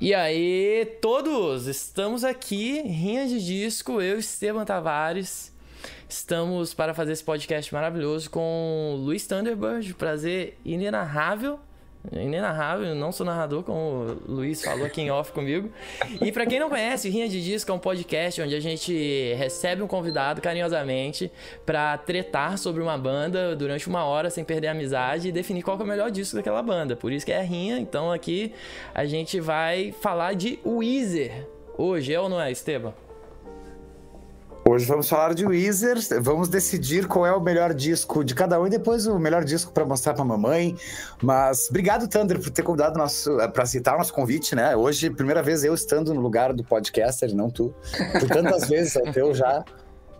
E aí, todos, estamos aqui, Rinha de Disco, eu, Esteban Tavares. Estamos para fazer esse podcast maravilhoso com Luiz Thunderbird, prazer inenarrável inenarrável, não sou narrador, como o Luiz falou aqui em off comigo. E para quem não conhece, Rinha de Disco é um podcast onde a gente recebe um convidado carinhosamente para tretar sobre uma banda durante uma hora sem perder a amizade e definir qual é o melhor disco daquela banda. Por isso que é Rinha, então aqui a gente vai falar de Weezer. Hoje, é ou não é, Esteban? Hoje vamos falar de Weezer, vamos decidir qual é o melhor disco de cada um e depois o melhor disco para mostrar para mamãe. Mas obrigado, Thunder, por ter convidado nosso para aceitar o nosso convite, né? Hoje, primeira vez eu estando no lugar do podcaster, não tu. Por tantas vezes é teu já.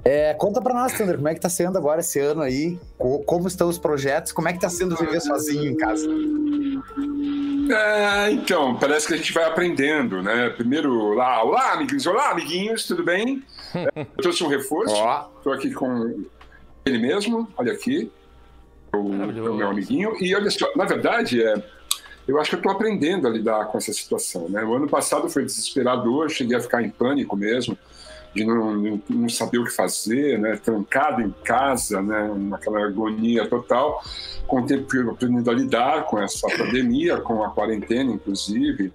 É, conta para nós, Thunder, como é que tá sendo agora esse ano aí? Como estão os projetos? Como é que tá sendo viver sozinho em casa? É, então, parece que a gente vai aprendendo, né? Primeiro, lá, olá, amiguinhos, olá, amiguinhos, tudo bem? Eu trouxe um reforço, estou aqui com ele mesmo, olha aqui, o, o, meu amiguinho, e olha só, na verdade, é, eu acho que eu estou aprendendo a lidar com essa situação, né? O ano passado foi desesperador, cheguei a ficar em pânico mesmo, de não, não, saber o que fazer, né? trancado em casa, né? naquela agonia total, com o tempo aprendendo a lidar com essa pandemia, com a quarentena, inclusive.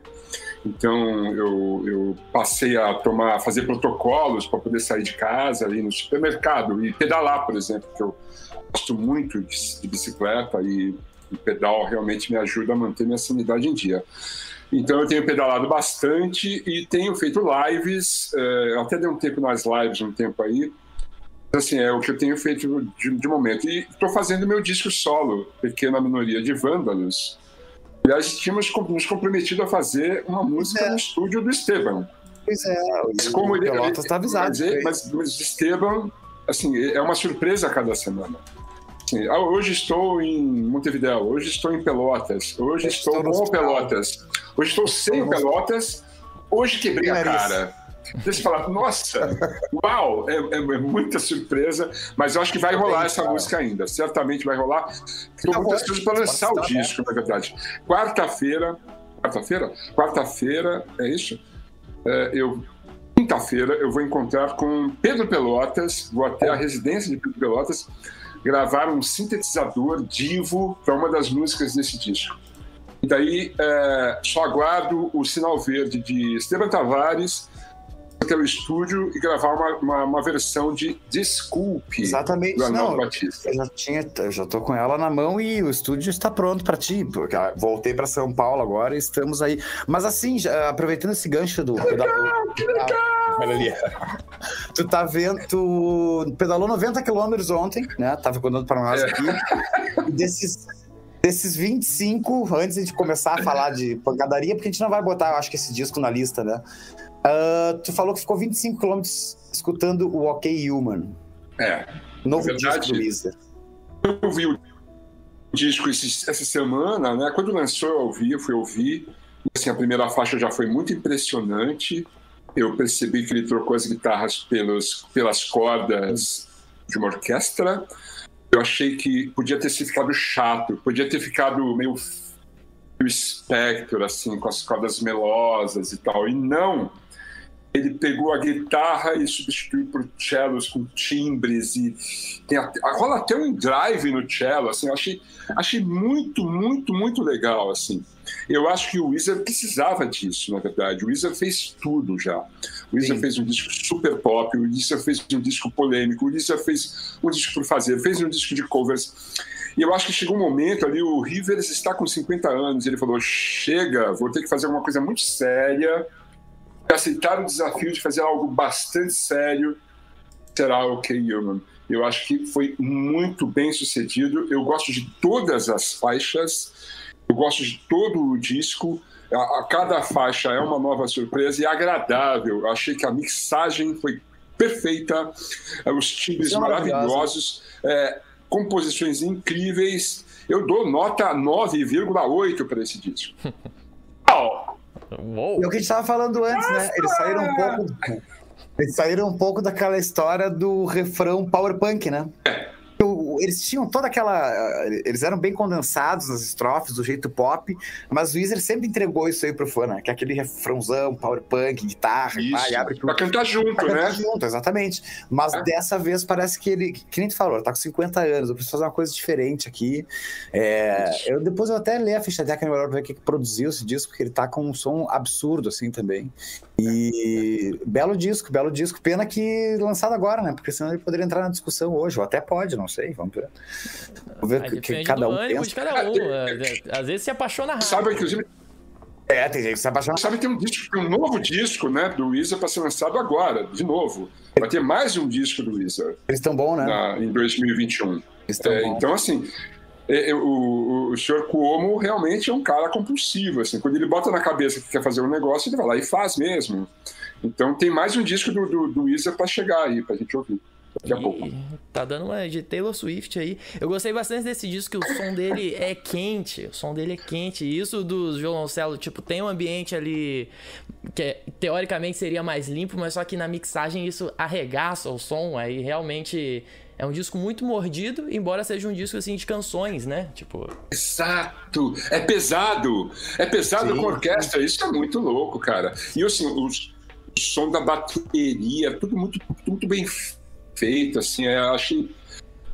Então eu, eu passei a tomar, fazer protocolos para poder sair de casa, ir no supermercado e pedalar, por exemplo, que eu gosto muito de, de bicicleta e o pedal realmente me ajuda a manter minha sanidade em dia. Então eu tenho pedalado bastante e tenho feito lives, é, até dei um tempo nas lives, um tempo aí. Assim, é o que eu tenho feito de, de momento. E estou fazendo meu disco solo, Pequena Minoria de Vândalos. Aliás, tínhamos nos comprometido a fazer uma música é. no estúdio do Esteban. Pois é, o como ele está avisado. Mas, mas, mas Esteban, assim, é uma surpresa a cada semana. Assim, hoje estou em Montevideo, hoje estou em Pelotas, hoje estou, estou com Pelotas. Hoje estou sem pelotas, hoje quebrei a cara. Deixa eu falar, nossa, uau, é, é, é, muita surpresa, mas eu acho que vai rolar essa música ainda, certamente vai rolar. Estou muito ansioso para lançar o disco, na verdade. Quarta-feira, quarta-feira? Quarta-feira, é isso? É, eu quinta-feira eu vou encontrar com Pedro Pelotas, vou até a residência de Pedro Pelotas gravar um sintetizador divo para uma das músicas desse disco. E daí é, só aguardo o sinal verde de Esteban Tavares até o estúdio e gravar uma, uma, uma versão de Desculpe Exatamente, do não, Batista. Eu já, tinha, eu já tô com ela na mão e o estúdio está pronto para ti, porque ah, voltei para São Paulo agora e estamos aí. Mas assim, já, aproveitando esse gancho do... Que legal, da, que legal. Olha ali. tu tá vendo, tu pedalou 90 quilômetros ontem, né? Tava contando para nós é. aqui. desses desses 25, antes de começar a falar de pancadaria, porque a gente não vai botar, eu acho que esse disco na lista, né? Uh, tu falou que ficou 25 km escutando o OK Human. É. Novo verdade, disco do Weezer. Eu vi o disco esse, essa semana, né? Quando lançou, eu ouvi, eu fui ouvir. Assim, a primeira faixa já foi muito impressionante. Eu percebi que ele trocou as guitarras pelos, pelas cordas de uma orquestra eu achei que podia ter ficado chato, podia ter ficado meio o Spectre, assim, com as cordas melosas e tal. E não, ele pegou a guitarra e substituiu por cellos com timbres e tem até, rola até um drive no cello, assim, achei, achei muito, muito, muito legal, assim. Eu acho que o Weezer precisava disso, na verdade. O Weezer fez tudo já. O Weezer Sim. fez um disco super pop, o Weezer fez um disco polêmico, o Weezer fez um disco por fazer, fez um disco de covers. E eu acho que chegou um momento ali, o Rivers está com 50 anos, ele falou: chega, vou ter que fazer alguma coisa muito séria, aceitar o desafio de fazer algo bastante sério, será o K. Human. Eu acho que foi muito bem sucedido. Eu gosto de todas as faixas. Eu gosto de todo o disco. A, a cada faixa é uma nova surpresa e agradável. Eu achei que a mixagem foi perfeita, é, os timbres é maravilhosos, é, composições incríveis. Eu dou nota 9,8 para esse disco. oh. E o que a gente estava falando antes, né? Eles saíram um pouco. Eles saíram um pouco daquela história do refrão power punk, né? É eles tinham toda aquela. Eles eram bem condensados nas estrofes, do jeito pop, mas o Weezer sempre entregou isso aí pro fã, né? Que é aquele refrãozão, power punk, guitarra, Isso. e abre Pra cantar junto, pra né? cantar junto, exatamente. Mas É. dessa vez parece que ele, que nem tu falou, tá com 50 anos, eu preciso fazer uma coisa diferente aqui. É, eu, depois eu até ler a ficha técnica melhor pra ver o que produziu esse disco, porque ele tá com um som absurdo, assim, também. E belo disco, belo disco. Pena que lançado agora, né? Porque senão ele poderia entrar na discussão hoje, ou até pode, não sei, vamos ver. Vamos ver o que, cada um pensa. de cada um. é, é, Às vezes se apaixona rápido. Sabe, inclusive, É, tem gente que se apaixona. sabe tem um disco, tem um novo disco, né, do Weezer para ser lançado agora, de novo. Vai ter mais um disco do Weezer Eles estão bons, né? na, em 2021. Eles estão É, bons. então, assim, é, é, o, o, o senhor Cuomo realmente é um cara compulsivo. Assim, quando ele bota na cabeça que quer fazer um negócio, ele vai lá e faz mesmo. Então, tem mais um disco do, do, do Weezer para chegar aí, para a gente ouvir. Daqui a pouco. Tá dando uma de Taylor Swift aí. Eu gostei bastante desse disco, que o som dele é quente. O som dele é quente. E isso dos violoncelos, tipo, tem um ambiente ali que é- teoricamente seria mais limpo, mas só que na mixagem isso arregaça o som. Aí realmente é um disco muito mordido, embora seja um disco assim de canções, né? Tipo, Exato! É pesado! É pesado Sim. com orquestra, isso é muito louco, cara. E assim, os- o som da bateria, tudo muito, tudo muito bem feito, assim, é, eu achei.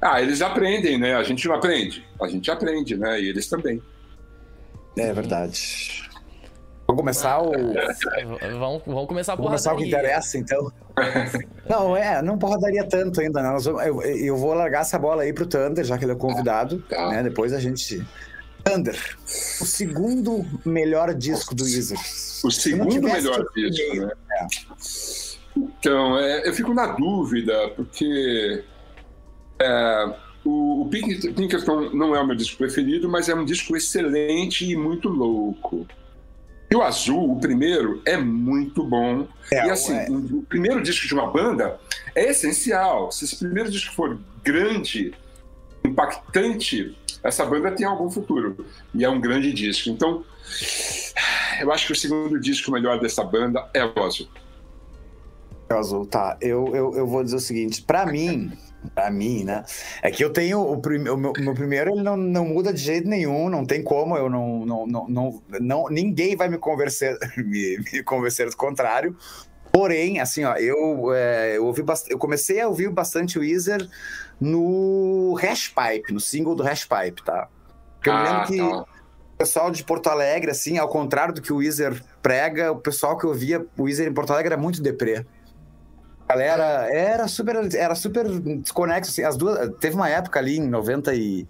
Ah, eles aprendem, né? A gente não aprende. A gente aprende, né? E eles também. É verdade. Vamos começar o. vamos, vamos começar a Vamos começar o que interessa, então. Não, é, não porradaria tanto ainda, não. Eu, eu vou largar essa bola aí pro Thunder, já que ele é convidado, Tá. né? Depois a gente. Thunder, o segundo melhor disco do Weezer. O segundo melhor disco, né? Então, é, eu fico na dúvida, porque é, o, o Pink- Pinkerton não é o meu disco preferido, mas é um disco excelente e muito louco. E o Azul, o primeiro, é muito bom. É, e assim, é. o, primeiro disco de uma banda é essencial. Se esse primeiro disco for grande, impactante, essa banda tem algum futuro. E é um grande disco. Então, eu acho que o segundo disco melhor dessa banda é o Azul. É o Azul, tá. Eu, eu, eu vou dizer o seguinte, pra mim, pra mim, né? É que eu tenho o, prim, o, meu, o meu primeiro, ele não, não muda de jeito nenhum, não tem como, eu não. não, não, não, não ninguém vai me convencer, me, me convencer do contrário. Porém, assim, ó, eu, é, eu ouvi bast... eu comecei a ouvir bastante o Weezer no Hashpipe, no single do Hashpipe, tá? Porque eu me lembro que tá. o pessoal de Porto Alegre, assim, ao contrário do que o Weezer prega, o pessoal que ouvia o Weezer em Porto Alegre era muito deprê. Galera era super, era super desconexo, assim, as duas, teve uma época ali em 98,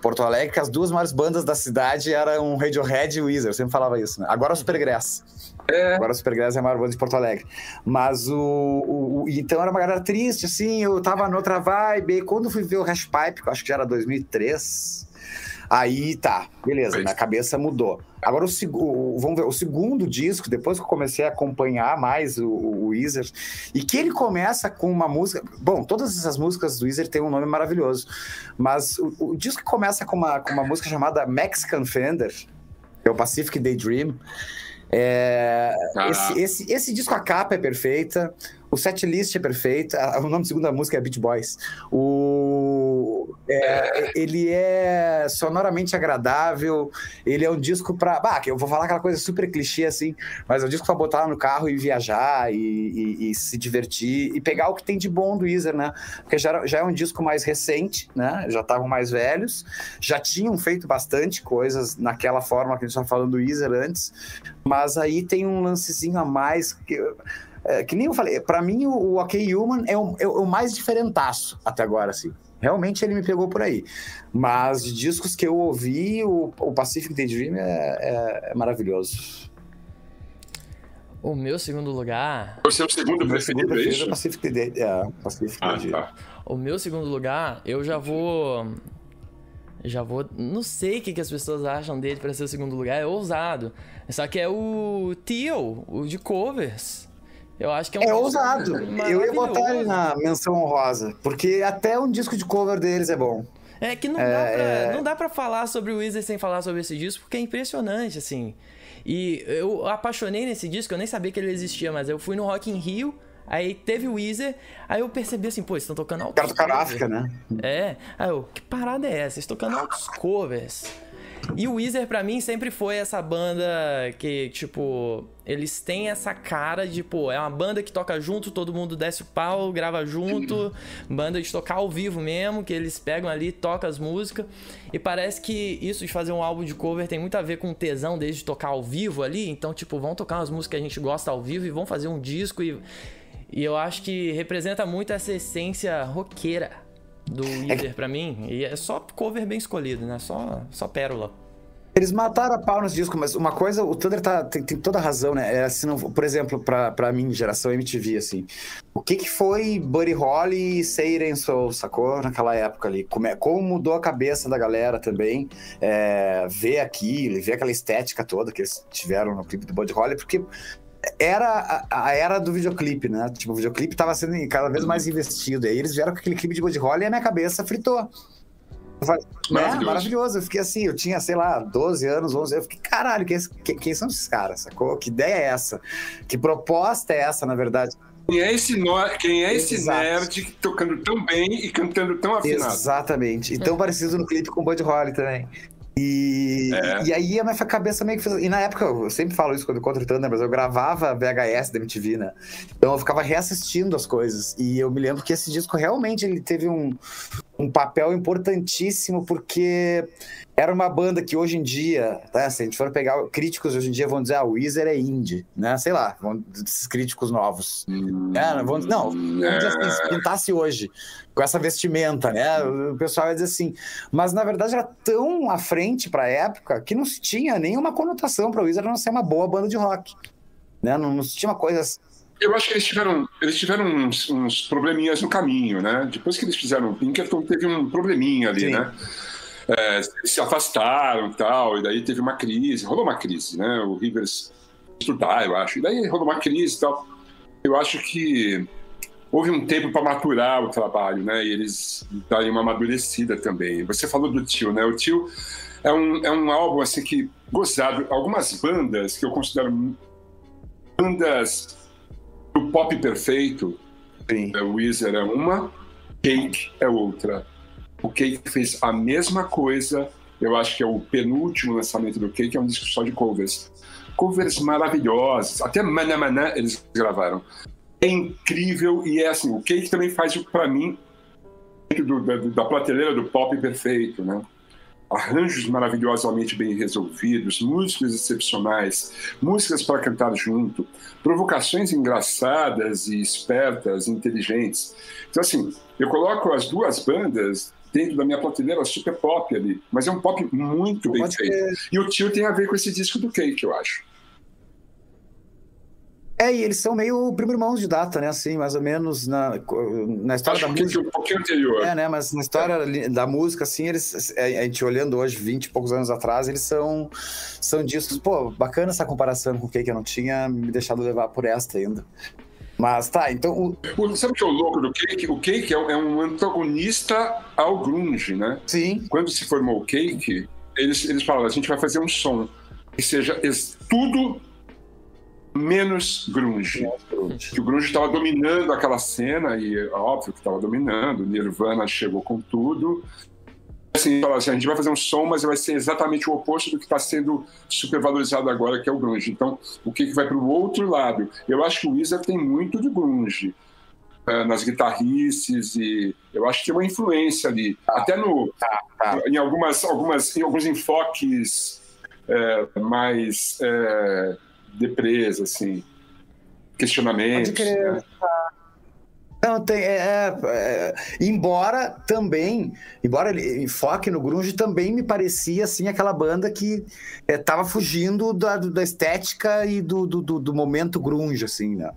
Porto Alegre, que as duas maiores bandas da cidade eram Radiohead e Weezer, eu sempre falava isso, né? Agora o Supergrass. Agora o Supergrass é a maior banda de Porto Alegre. Mas o, o, o- Então era uma galera triste, assim, eu tava noutra vibe. E quando fui ver o Hashpipe, que eu acho que já era 2003, aí tá, beleza, minha cabeça mudou. Agora o, o- vamos ver, o segundo disco, depois que eu comecei a acompanhar mais o, o Weezer, e que ele começa com uma música. Bom, todas essas músicas do Weezer têm um nome maravilhoso, mas o, o disco começa com uma, com uma música chamada Mexican Fender, que é o Pacific Daydream. É, Ah. esse, esse, esse disco, a capa é perfeita, o setlist é perfeito, o nome da segunda música é Beach Boys. O, é, ele é sonoramente agradável, ele é um disco pra. Bah, eu vou falar aquela coisa super clichê assim, mas é um disco pra botar no carro e viajar e, e- e se divertir e pegar o que tem de bom do Weezer, né? Porque já, já é um disco mais recente, né? Já estavam mais velhos, já tinham feito bastante coisas naquela forma que a gente estava falando do Weezer antes, mas aí tem um lancezinho a mais que. É, que nem eu falei, pra mim o, o OK Human é o, é o mais diferentaço até agora, assim. Realmente ele me pegou por aí. Mas de discos que eu ouvi, o, o Pacific Daydream é, é, é maravilhoso. O meu segundo lugar. O seu segundo O meu segundo preferido é preferido é isso? o Pacific Daydream. É, Pacific Ah, Daydream. tá. O meu segundo lugar, eu já vou. Já vou. Não sei o que, que as pessoas acham dele pra ser o segundo lugar, é ousado. Só que é o Teal, o de covers. Eu acho que é um É ousado. Eu ia botar ele na menção honrosa, porque até um disco de cover deles é bom. É que não, dá pra, não dá pra falar sobre o Weezer sem falar sobre esse disco, porque é impressionante, assim. E eu apaixonei nesse disco, eu nem sabia que ele existia, mas eu fui no Rock in Rio, Aí teve o Weezer, aí eu percebi assim, pô, eles estão tocando altos Cara do Caráfica, né? É. Aí eu, que parada é essa? Eles tocando altos covers. E o Weezer, pra mim, sempre foi essa banda que, tipo, eles têm essa cara de, pô, é uma banda que toca junto, todo mundo desce o pau, grava junto, banda de tocar ao vivo mesmo, que eles pegam ali, tocam as músicas. E parece que isso de fazer um álbum de cover tem muito a ver com tesão desde tocar ao vivo ali. Então, tipo, vão tocar umas músicas que a gente gosta ao vivo e vão fazer um disco. E, e eu acho que representa muito essa essência roqueira do Weezer pra mim. E é só cover bem escolhido, né? Só, só pérola. Eles mataram a pau nos discos, mas uma coisa, o Thunder tá, tem, tem toda a razão, né? É, assim, não, por exemplo, pra, pra mim, geração MTV, assim, o que que foi Buddy Holly e Seiren Soul, sacou? Naquela época ali. Como, é, como mudou a cabeça da galera também, é, ver aquilo, ver aquela estética toda que eles tiveram no clipe do Buddy Holly, porque era a, a, era do videoclipe, né? Tipo, o videoclipe tava sendo cada vez mais investido. E aí eles vieram com aquele clipe de Buddy Holly e a minha cabeça fritou. Falei, maravilhoso. É, maravilhoso. Eu fiquei assim, eu tinha, sei lá, 12 anos, 11 Eu fiquei, caralho, quem, quem, quem são esses caras, sacou? Que ideia é essa? Que proposta é essa, na verdade? Quem é esse, no... Quem é esse nerd tocando tão bem e cantando tão afinado? Exatamente. E tão parecido no clipe com o Buddy Holly também. E, é. e aí a minha cabeça meio que fez. E na época, eu sempre falo isso quando eu o Thunder, mas eu gravava VHS da MTV, né? Então eu ficava reassistindo as coisas. E eu me lembro que esse disco realmente ele teve um, um papel importantíssimo, porque era uma banda que hoje em dia, tá? se a gente for pegar críticos hoje em dia, vão dizer, ah, o Weezer é indie, né? Sei lá, vão, esses críticos novos. Hum, é, vão, não, vamos dizer assim, se pintasse hoje, com essa vestimenta, né? O pessoal ia dizer assim. Mas na verdade era tão à frente para a época que não se tinha nenhuma conotação para o Weezer não ser uma boa banda de rock. Né? Não, não se tinha uma coisa eu acho que eles tiveram, eles tiveram uns, uns, probleminhas no caminho, né? Depois que eles fizeram o Pinkerton, teve um probleminha ali, Sim. né? É, se afastaram e tal, e daí teve uma crise, rolou uma crise, né? O Rivers estudar, eu acho, e daí rolou uma crise e tal. Eu acho que houve um tempo para maturar o trabalho, né? E eles darem uma amadurecida também. Você falou do Tio, né? O Tio é um, é um álbum assim que gozado. Algumas bandas que eu considero bandas o pop perfeito, Sim. o Weezer é uma, Cake é outra. O Cake fez a mesma coisa, eu acho que é o penúltimo lançamento do Cake, é um disco só de covers. Covers maravilhosos, até Maná Maná eles gravaram. É incrível e é assim, o Cake também faz para mim do, da, da prateleira do pop perfeito, né? Arranjos maravilhosamente bem resolvidos, músicas excepcionais, músicas para cantar junto, provocações engraçadas e espertas, inteligentes. Então, assim, eu coloco as duas bandas dentro da minha prateleira super pop ali, mas é um pop muito bem feito. E o tio tem a ver com esse disco do Cake, eu acho. É, e eles são meio primo irmãos de data, né? Assim, mais ou menos na, na história Acho da música. Um pouquinho anterior. É, né? Mas na história é. da música, assim, eles. É, a gente olhando hoje, 20 e poucos anos atrás, eles são, são discos. Pô, bacana essa comparação com o que eu não tinha me deixado levar por esta ainda. Mas tá, então. O... Sabe o que é o louco do Cake? O Cake é, é um antagonista ao Grunge, né? Sim. Quando se formou o Cake, eles, eles falaram: a gente vai fazer um som que seja tudo menos grunge. Que o grunge estava dominando aquela cena, e óbvio que estava dominando, Nirvana chegou com tudo. Assim, assim, a gente vai fazer um som, mas vai ser exatamente o oposto do que está sendo supervalorizado agora, que é o grunge. Então, o que, que vai para o outro lado? Eu acho que o Weezer tem muito de grunge uh, nas guitarrices e eu acho que tem uma influência ali. Até no, tá, tá. em algumas, algumas, em alguns enfoques uh, mais uh, depresa, assim, questionamentos. Né? Não, tem. É, é, é, embora também, embora ele enfoque no grunge, também me parecia assim aquela banda que estava é, fugindo da, da estética e do, do, do, momento grunge, assim, né?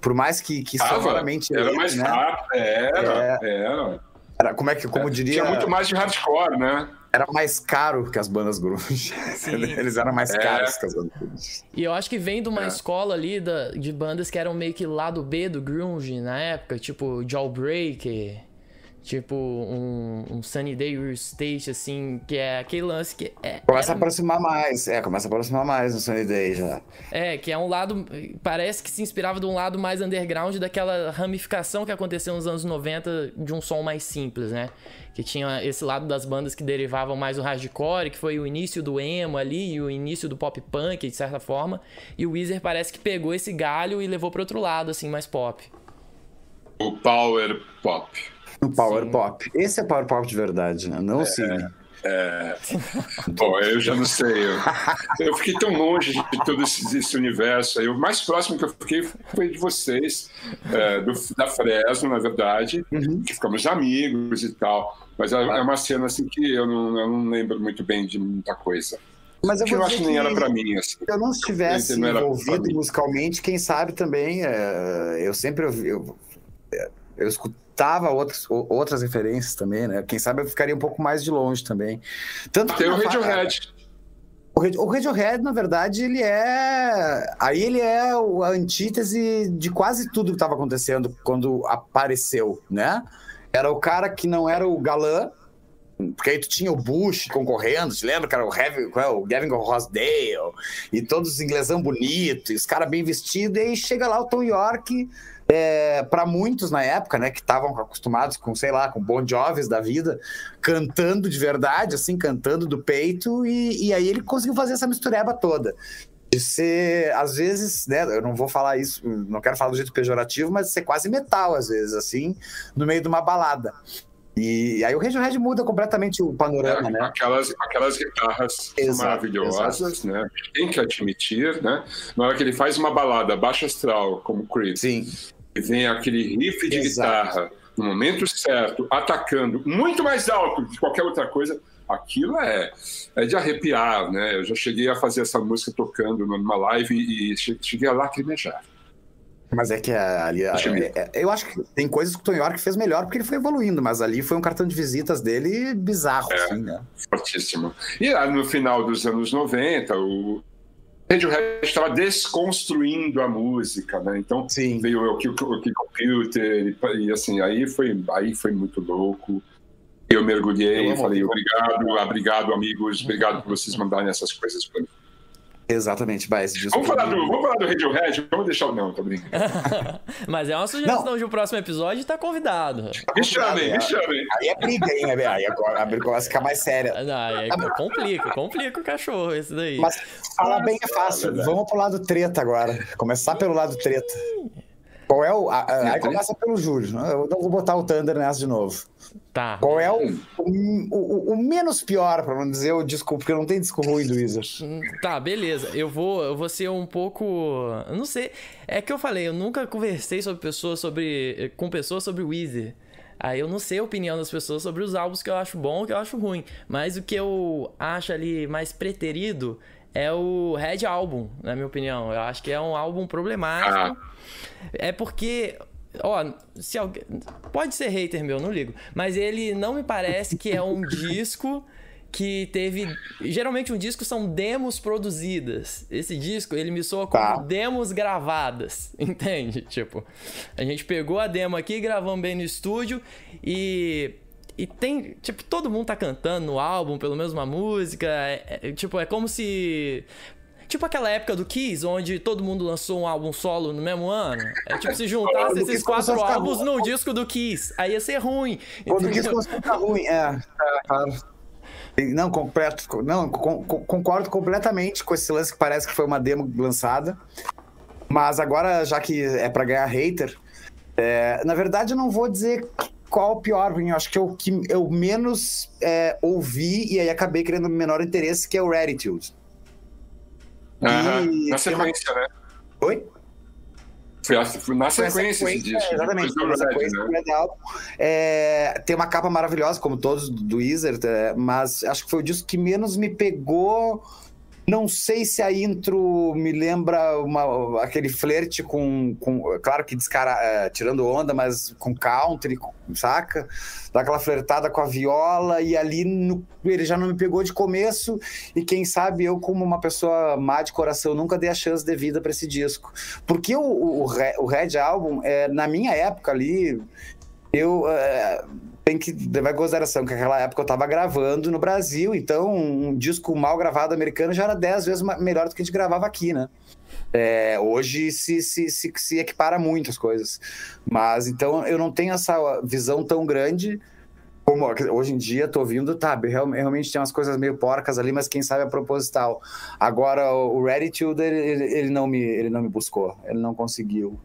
Por mais que, que sonoramente. Era mais né? rápido, era, é. era. Era, como é que, como diria. Tinha muito mais de hardcore, né? era mais caro que as bandas grunge. Eles eram mais é. caros que as bandas grunge. E eu acho que vem de uma é. escola ali da, de bandas que eram meio que lado B do grunge na época, tipo Jawbreaker, Tipo um, um Sunny Day Real State, assim, que é aquele lance que é. Começa era... a aproximar mais, é, começa a aproximar mais no Sunny Day já. É, que é um lado. Parece que se inspirava de um lado mais underground daquela ramificação que aconteceu nos anos 90 de um som mais simples, né? Que tinha esse lado das bandas que derivavam mais do hardcore, que foi o início do emo ali, e o início do pop punk, de certa forma. E o Weezer parece que pegou esse galho e levou para outro lado, assim, mais pop. O power pop. No Power Sim. Pop. Esse é Power Pop de verdade, né? Não é, o Cine. É... Bom, eu já não sei. Eu, eu fiquei tão longe de todo esse, esse, universo. Aí, o mais próximo que eu fiquei foi de vocês, é, do, da Fresno, na verdade, uhum. que ficamos amigos e tal. Mas é, é uma cena assim que eu não, eu não lembro muito bem de muita coisa. Mas eu, eu acho que nem era para mim. Assim. Se eu não estivesse não envolvido musicalmente, quem sabe também, é, eu sempre eu, eu, eu escutava outras, outras referências também, né? Quem sabe eu ficaria um pouco mais de longe também. Tanto Tem o Radiohead. O Radiohead, na verdade, ele é. Aí ele é a antítese de quase tudo que estava acontecendo quando apareceu, né? Era o cara que não era o galã, porque aí tu tinha o Bush concorrendo, te lembra, cara? O, Heavy, é, o Gavin Rosdale e todos os inglesão bonitos, os caras bem vestidos, e aí chega lá o Tom York é, para muitos na época, né, que estavam acostumados com, sei lá, com Bon Jovis da vida, cantando de verdade, assim, cantando do peito, e, e aí ele conseguiu fazer essa mistureba toda. De ser, às vezes, né, eu não vou falar isso, não quero falar do jeito pejorativo, mas ser quase metal, às vezes, assim, no meio de uma balada. E aí o Radiohead muda completamente o panorama, é, né? Aquelas, aquelas guitarras exato, maravilhosas, exato. né? Tem que admitir, né? Na hora que ele faz uma balada baixa astral, como Creed, Sim vem aquele riff de Exato. guitarra no momento certo, atacando muito mais alto que qualquer outra coisa, aquilo é, é de arrepiar, né? Eu já cheguei a fazer essa música tocando numa live e cheguei a lacrimejar. Mas é que ali. É, é, eu acho que tem coisas que o Tom York fez melhor porque ele foi evoluindo, mas ali foi um cartão de visitas dele bizarro, é, assim, né? Fortíssimo. E no final dos anos 90, o, Radiohead estava desconstruindo a música, né? Então Sim. veio o Kill Computer e, e, assim, aí foi, aí foi muito louco. Eu mergulhei, e falei obrigado, obrigado amigos, obrigado por vocês mandarem essas coisas para mim. Exatamente, vai. Vamos falar, do, vamos falar do Radiohead? Vamos deixar o não, tô brincando. Mas é uma sugestão não. de um próximo episódio e tá convidado. Me chamem, me chamem. Aí é briga, hein? Aí agora a briga começa a ficar mais séria. Não, aí é, complica, complica o cachorro, esse daí. Mas falar bem é fácil. Vamos pro lado treta agora. Começar pelo lado treta. Qual é o. A, a, aí começa pelo Júlio. Né? Eu não vou botar o Thunder nessa de novo. Tá. Qual é o, o, o, o menos pior, pra não dizer o disco, porque não tem disco ruim do Wizard. Hum, tá, beleza. Eu vou, eu vou ser um pouco. Eu não sei. É que eu falei, eu nunca conversei sobre pessoas sobre. com pessoas sobre o Wizard. Aí eu não sei a opinião das pessoas sobre os álbuns que eu acho bom e que eu acho ruim. Mas o que eu acho ali mais preterido é o Red Album, na minha opinião. Eu acho que é um álbum problemático. Ah. É porque ó, se alguém pode ser hater meu, não ligo, mas ele não me parece que é um disco que teve. Geralmente um disco são demos produzidas. Esse disco, ele me soa como tá. demos gravadas, entende? Tipo, a gente pegou a demo aqui, gravamos bem no estúdio e e tem, tipo, todo mundo tá cantando no álbum, pelo menos uma música. É, é, tipo, é como se. Tipo aquela época do Kiss, onde todo mundo lançou um álbum solo no mesmo ano. É tipo se juntasse esses quatro álbuns no disco do Kiss. Aí ia ser ruim. Quando o Kiss começou a ficar ruim, é, é, claro. Não, completo, não, concordo completamente com esse lance que parece que foi uma demo lançada. Mas agora, já que é para ganhar hater, é, na verdade eu não vou dizer qual o pior, eu acho que é o que eu menos é, ouvi e aí acabei criando menor interesse, que é o Gratitude. Uhum. Na sequência, uma... né? Oi? Foi, na sequência, na sequência disso. É, exatamente, na sequência né? É, tem uma capa maravilhosa, como todos do Wizard, é, mas acho que foi o disco que menos me pegou não sei se a intro me lembra uma, aquele flerte com, com. Claro que descara, é, tirando onda, mas com country, saca? Dá aquela flertada com a viola, e ali no, ele já não me pegou de começo. E quem sabe eu, como uma pessoa má de coração, nunca dei a chance devida para esse disco. Porque o, o, o Red Album, é, na minha época ali, eu. É, tem que levar em consideração que naquela época eu tava gravando no Brasil, então um disco mal gravado americano já era dez vezes melhor do que a gente gravava aqui, né? É, hoje se, se, se, se equipara muito as coisas. Mas então eu não tenho essa visão tão grande como hoje em dia tô ouvindo, tá, realmente tem umas coisas meio porcas ali, mas quem sabe é proposital. Agora o Reditude ele, ele, não me ele não me buscou, ele não conseguiu.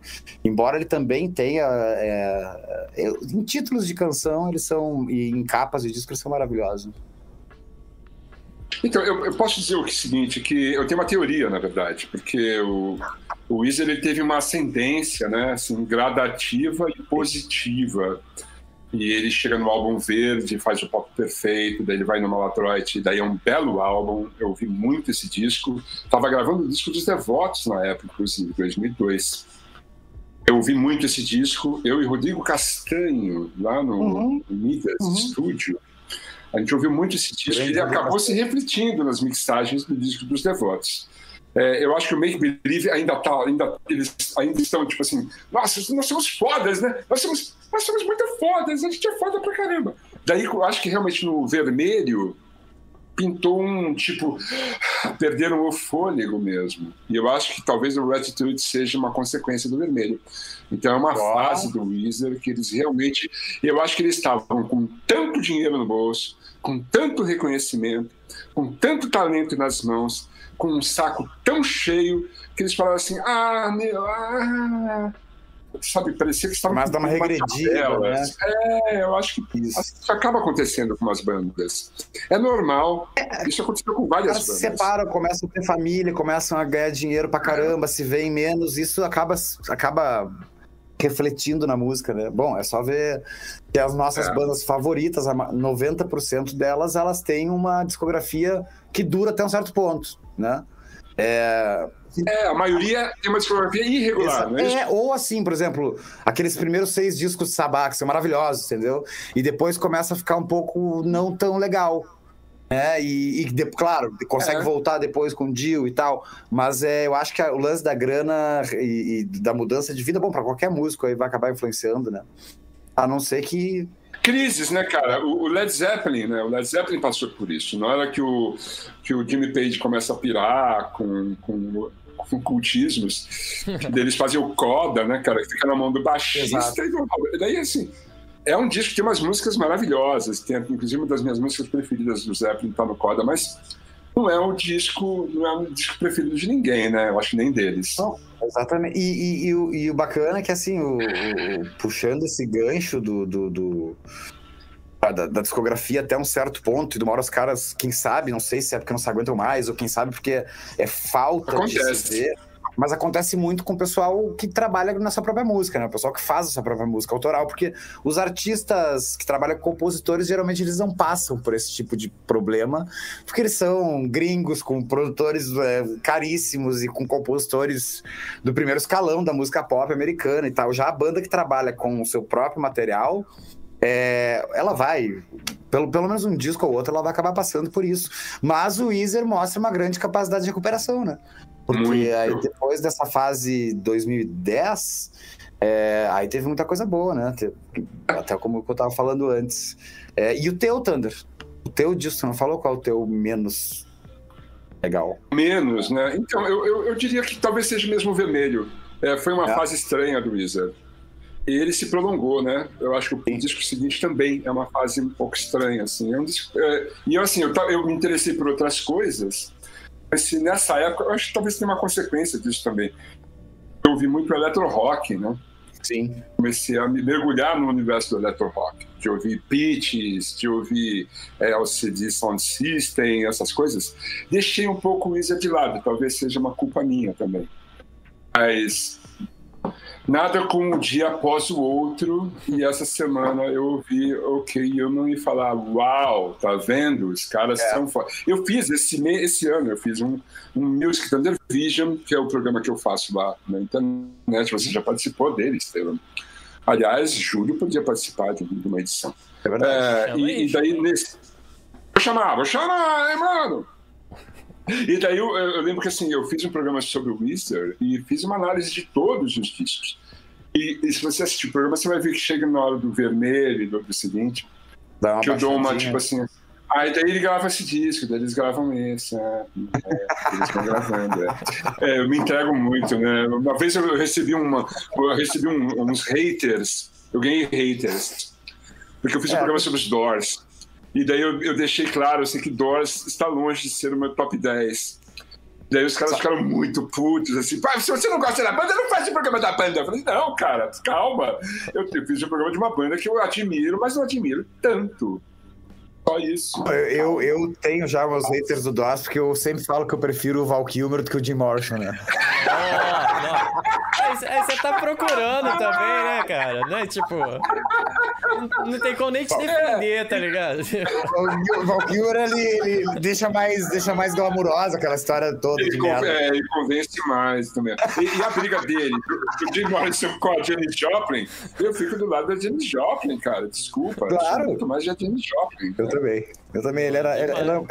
Embora ele também tenha é, é, em títulos de canção eles são e em capas de disco eles são maravilhosos. Então, eu, eu, posso dizer o seguinte, que eu tenho uma teoria, na verdade, porque o, o Weezer ele teve uma ascendência, né, assim, gradativa e positiva e ele chega no álbum verde, faz o pop perfeito, daí ele vai no Malatroit, daí é um belo álbum, eu ouvi muito esse disco, estava gravando o disco dos Devotos na época, inclusive, 2002. Eu ouvi muito esse disco, eu e Rodrigo Castanho, lá no, uhum. Midas uhum. Studio, a gente ouviu muito esse disco e ele acabou se refletindo nas mixagens do disco dos Devotos. É, eu acho que o Make Believe ainda tá, ainda, eles ainda estão tipo assim, nossa, nós somos fodas, né? Nós somos, nós somos muito fodas, a gente é foda pra caramba. Daí eu acho que realmente no vermelho pintou um tipo, perderam o fôlego mesmo. E eu acho que talvez o Retitude seja uma consequência do vermelho. Então é uma fase do Weezer que eles realmente, eu acho que eles estavam com tanto dinheiro no bolso, com tanto reconhecimento, com tanto talento nas mãos com um saco tão cheio que eles falaram assim: ah, meu, ah. Sabe, parecia que estavam. Mas dá uma regredida. Né? É, eu acho que isso. isso. acaba acontecendo com umas bandas. É normal. É, isso aconteceu com várias bandas. se separam, começam a ter família, começam a ganhar dinheiro pra caramba, é. se veem menos, isso acaba, acaba refletindo na música, né? Bom, é só ver que as nossas é. bandas favoritas, 90% delas, elas têm uma discografia que dura até um certo ponto né? É... é, a maioria tem uma discografia irregular, é, é, ou assim, por exemplo, aqueles primeiros seis discos de Sabá, que são maravilhosos, entendeu? E depois começa a ficar um pouco não tão legal. É, e, e de, claro, consegue é. voltar depois com o Dio e tal, mas é, eu acho que o lance da grana e, e da mudança de vida, bom, para qualquer músico aí vai acabar influenciando, né? A não ser que crises, né, cara? O Led Zeppelin, né? O Led Zeppelin passou por isso. Na hora que o, que o Jimmy Page começa a pirar com, com, com cultismos, eles faziam o coda, né, cara? Que fica na mão do baixista. E, daí, assim, é um disco que tem umas músicas maravilhosas. Tem, inclusive, uma das minhas músicas preferidas do Zeppelin tá no coda, mas não é um disco, não é um disco preferido de ninguém, né? Eu acho que nem deles. Não, exatamente. E, e, e, o, e, o, bacana é que, assim, o, o, puxando esse gancho do, do, do da, da, discografia até um certo ponto, e de uma hora os caras, quem sabe, não sei se é porque não se aguentam mais, ou quem sabe porque é falta Acontece. de se ver mas acontece muito com o pessoal que trabalha na sua própria música, né? O pessoal que faz a sua própria música autoral, porque os artistas que trabalham com compositores, geralmente eles não passam por esse tipo de problema, porque eles são gringos, com produtores é, caríssimos e com compositores do primeiro escalão da música pop americana e tal. Já a banda que trabalha com o seu próprio material, é, ela vai, pelo, pelo menos um disco ou outro, ela vai acabar passando por isso. Mas o Weezer mostra uma grande capacidade de recuperação, né? Porque Muito. aí depois dessa fase 2010, é, aí teve muita coisa boa, né? Até como eu tava falando antes. É, e o teu, Thunder? O teu disco, não falou qual é o teu menos legal? Menos, né? Então, eu, eu, eu diria que talvez seja mesmo o vermelho. É, foi uma é. fase estranha do Wizard. E ele se prolongou, né? Eu acho que o disco seguinte também é uma fase um pouco estranha, assim. É um disco, é, e eu, assim, eu, eu me interessei por outras coisas, se nessa época, eu acho que talvez tenha uma consequência disso também. Eu ouvi muito electro rock, né? Sim. Comecei a me mergulhar no universo do electro rock, de ouvir pitches, de ouvir é, LCD Sound System, essas coisas. Deixei um pouco o Isa de lado, talvez seja uma culpa minha também. Mas Nada com um dia após o outro, e essa semana eu ouvi Ok eu não ia falar, uau, tá vendo? Os caras é. são foda. Eu fiz esse, esse ano, eu fiz um, um Music Thunder Vision, que é o programa que eu faço lá na internet, você já participou dele, Estevam. Aliás, Júlio podia participar de, uma edição. É verdade. É, e, e, daí nesse. Vou chamar, vou chamar, hein, mano? E daí eu, eu, lembro que assim, eu fiz um programa sobre o Wizard e fiz uma análise de todos os discos. E, e, se você assistir o programa, você vai ver que chega na hora do vermelho e do, seguinte, que eu dou uma, tipo assim. Aí daí ele grava esse disco, daí eles gravam esse, é, é, eles vão gravando. É. É, eu me entrego muito, né? Uma vez eu recebi uma, eu recebi um, uns haters, eu ganhei haters, porque eu fiz um é. programa sobre os Doors. E daí eu, eu deixei claro assim, que Doors está longe de ser o meu top 10. Daí os caras ficaram muito putos, assim, se você não gosta da banda, não faz o programa da banda. Eu falei, não, cara, calma. Eu, eu fiz um programa de uma banda que eu admiro, mas não admiro tanto. Só isso. Eu, eu tenho já meus haters do DOS, porque eu sempre falo que eu prefiro o Val Kilmer do que o Jim Morrison, né? Aí você tá procurando também, né, cara? Né? Tipo. Não tem como nem te defender, tá ligado? O Val Kilmer, ele, ele, deixa, mais, deixa mais glamurosa aquela história toda. Ele, de é, ele convence mais também. E, e a briga dele, o Jim Morrison com a Jenny Joplin, eu fico do lado da Jenny Joplin, cara. Desculpa. Claro. muito mais da Jenny Joplin. Eu também. Eu também. Ele era. era, era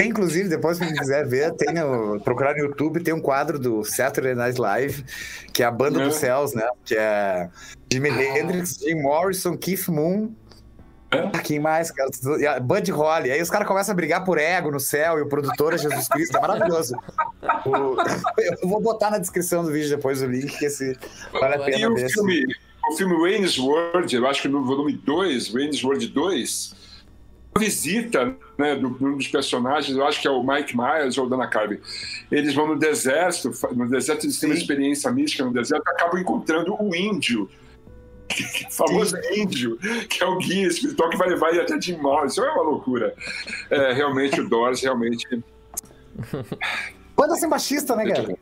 Inclusive, depois, se quiser ver, tem no, procurar no YouTube, tem um quadro do Saturday Night Live, que é a banda dos céus, né? Que é Jimi Hendrix, Jim Morrison, Keith Moon. É? Quem mais, cara? Bud Holly. Aí os caras começam a brigar por ego no céu e o produtor é Jesus Cristo. É maravilhoso. O... Eu vou botar na descrição do vídeo depois o link, que esse vale a pena e ver. O filme, o filme Wayne's World, eu acho que no volume 2, Wayne's World 2, visita né, do, um dos personagens, eu acho que é o Mike Myers ou o Dana Carvey. Eles vão no deserto, no deserto eles têm uma experiência mística no deserto, acabam encontrando o índio, o famoso Sim. índio, que é o guia espiritual que vai levar ele até Jim Morrison. É uma loucura. É, realmente, o Doors, realmente. Banda sem baixista, né, cara?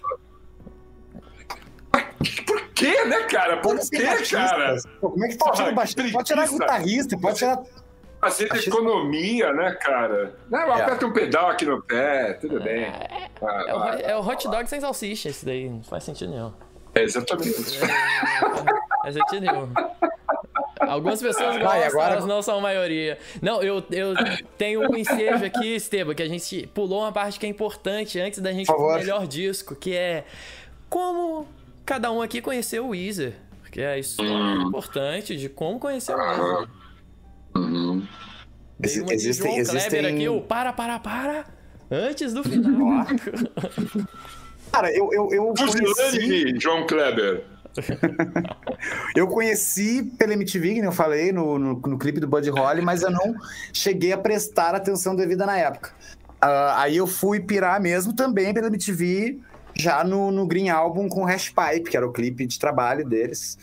Por quê, né, cara? Por quê, cara? Pô, como é que pode tirar baixista? Pode tirar guitarrista, pode tirar fazer de economia, né, cara? Não, é. aperta um pedal aqui no pé, tudo bem. É, ah, é, o, é, o, hot dog sem salsicha, esse daí. Não faz sentido nenhum. É exatamente isso. É, não faz sentido nenhum. Algumas pessoas gostam, agora... elas não são a maioria. Não, eu, eu tenho um ensejo aqui, Esteban, que a gente pulou uma parte que é importante antes da gente o melhor disco, que é como cada um aqui conheceu o Weezer. Porque é isso hum. importante de como conhecer o Weezer. Uhum. Ex existem, João existem... Kleber aqui, o para, para, para, antes do final. Cara, eu, eu, eu conheci... João Kleber. eu conheci pela MTV, que eu falei, no, no, no, clipe do Buddy Holly, mas eu não cheguei a prestar atenção devida na época. Uh, aí eu fui pirar mesmo também pela MTV já no, no Green Album com Hash Pipe, que era o clipe de trabalho deles.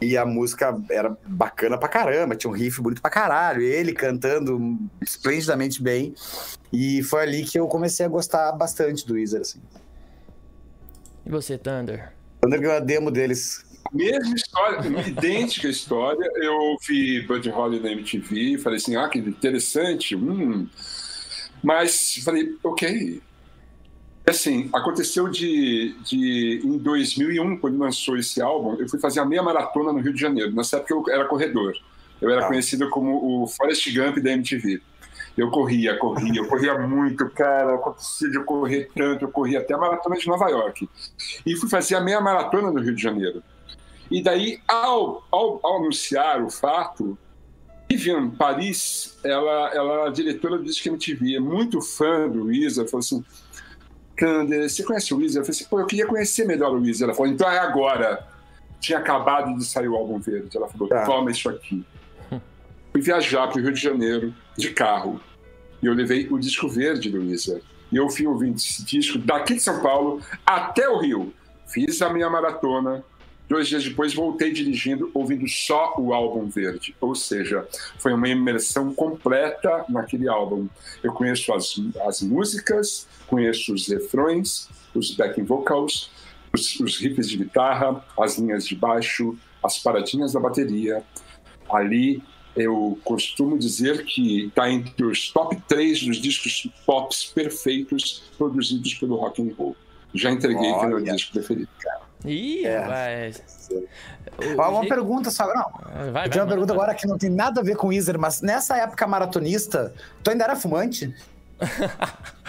E a música era bacana pra caramba, tinha um riff bonito pra caralho, ele cantando esplendidamente bem. E foi ali que eu comecei a gostar bastante do Weezer, assim. E você, Thunder? Thunder ganhou a demo deles. Mesma história, idêntica história. Eu vi Buddy Holly na MTV, falei assim, ah, que interessante, hum. Mas falei, ok, Assim, aconteceu de, de. Em 2001, quando lançou esse álbum, eu fui fazer a meia maratona no Rio de Janeiro. Nessa época eu era corredor. Eu era ah. conhecido como o Forrest Gump da MTV. Eu corria, corria, eu corria muito, cara. Acontecia de eu correr tanto, eu corria até a maratona de Nova York. E fui fazer a meia maratona no Rio de Janeiro. E daí, ao, ao, ao anunciar o fato, Vivian Paris, ela, ela é a diretora do Disque MTV, é muito fã do Isa, falou assim Kander, você conhece o Weezer? Eu falei assim, pô, eu queria conhecer melhor o Weezer. Ela falou, então é agora. Tinha acabado de sair o álbum verde. Ela falou, tá. toma isso aqui. Fui viajar para o Rio de Janeiro de carro. E eu levei o disco verde do Weezer. E eu fui ouvindo esse disco daqui de São Paulo até o Rio. Fiz a minha maratona, Dois dias depois voltei dirigindo, ouvindo só o álbum verde. Ou seja, foi uma imersão completa naquele álbum. Eu conheço as, as músicas, conheço os refrões, os backing vocals, os, os riffs de guitarra, as linhas de baixo, as paradinhas da bateria. Ali eu costumo dizer que está entre os top 3 dos discos pop perfeitos produzidos pelo rock and roll. Já entreguei que é meu disco preferido, cara. Ih, é. Ó, uma jeito... pergunta só. Não. Ah, vai, eu tenho uma pergunta agora que não tem nada a ver com Iser, mas nessa época maratonista, tu ainda era fumante?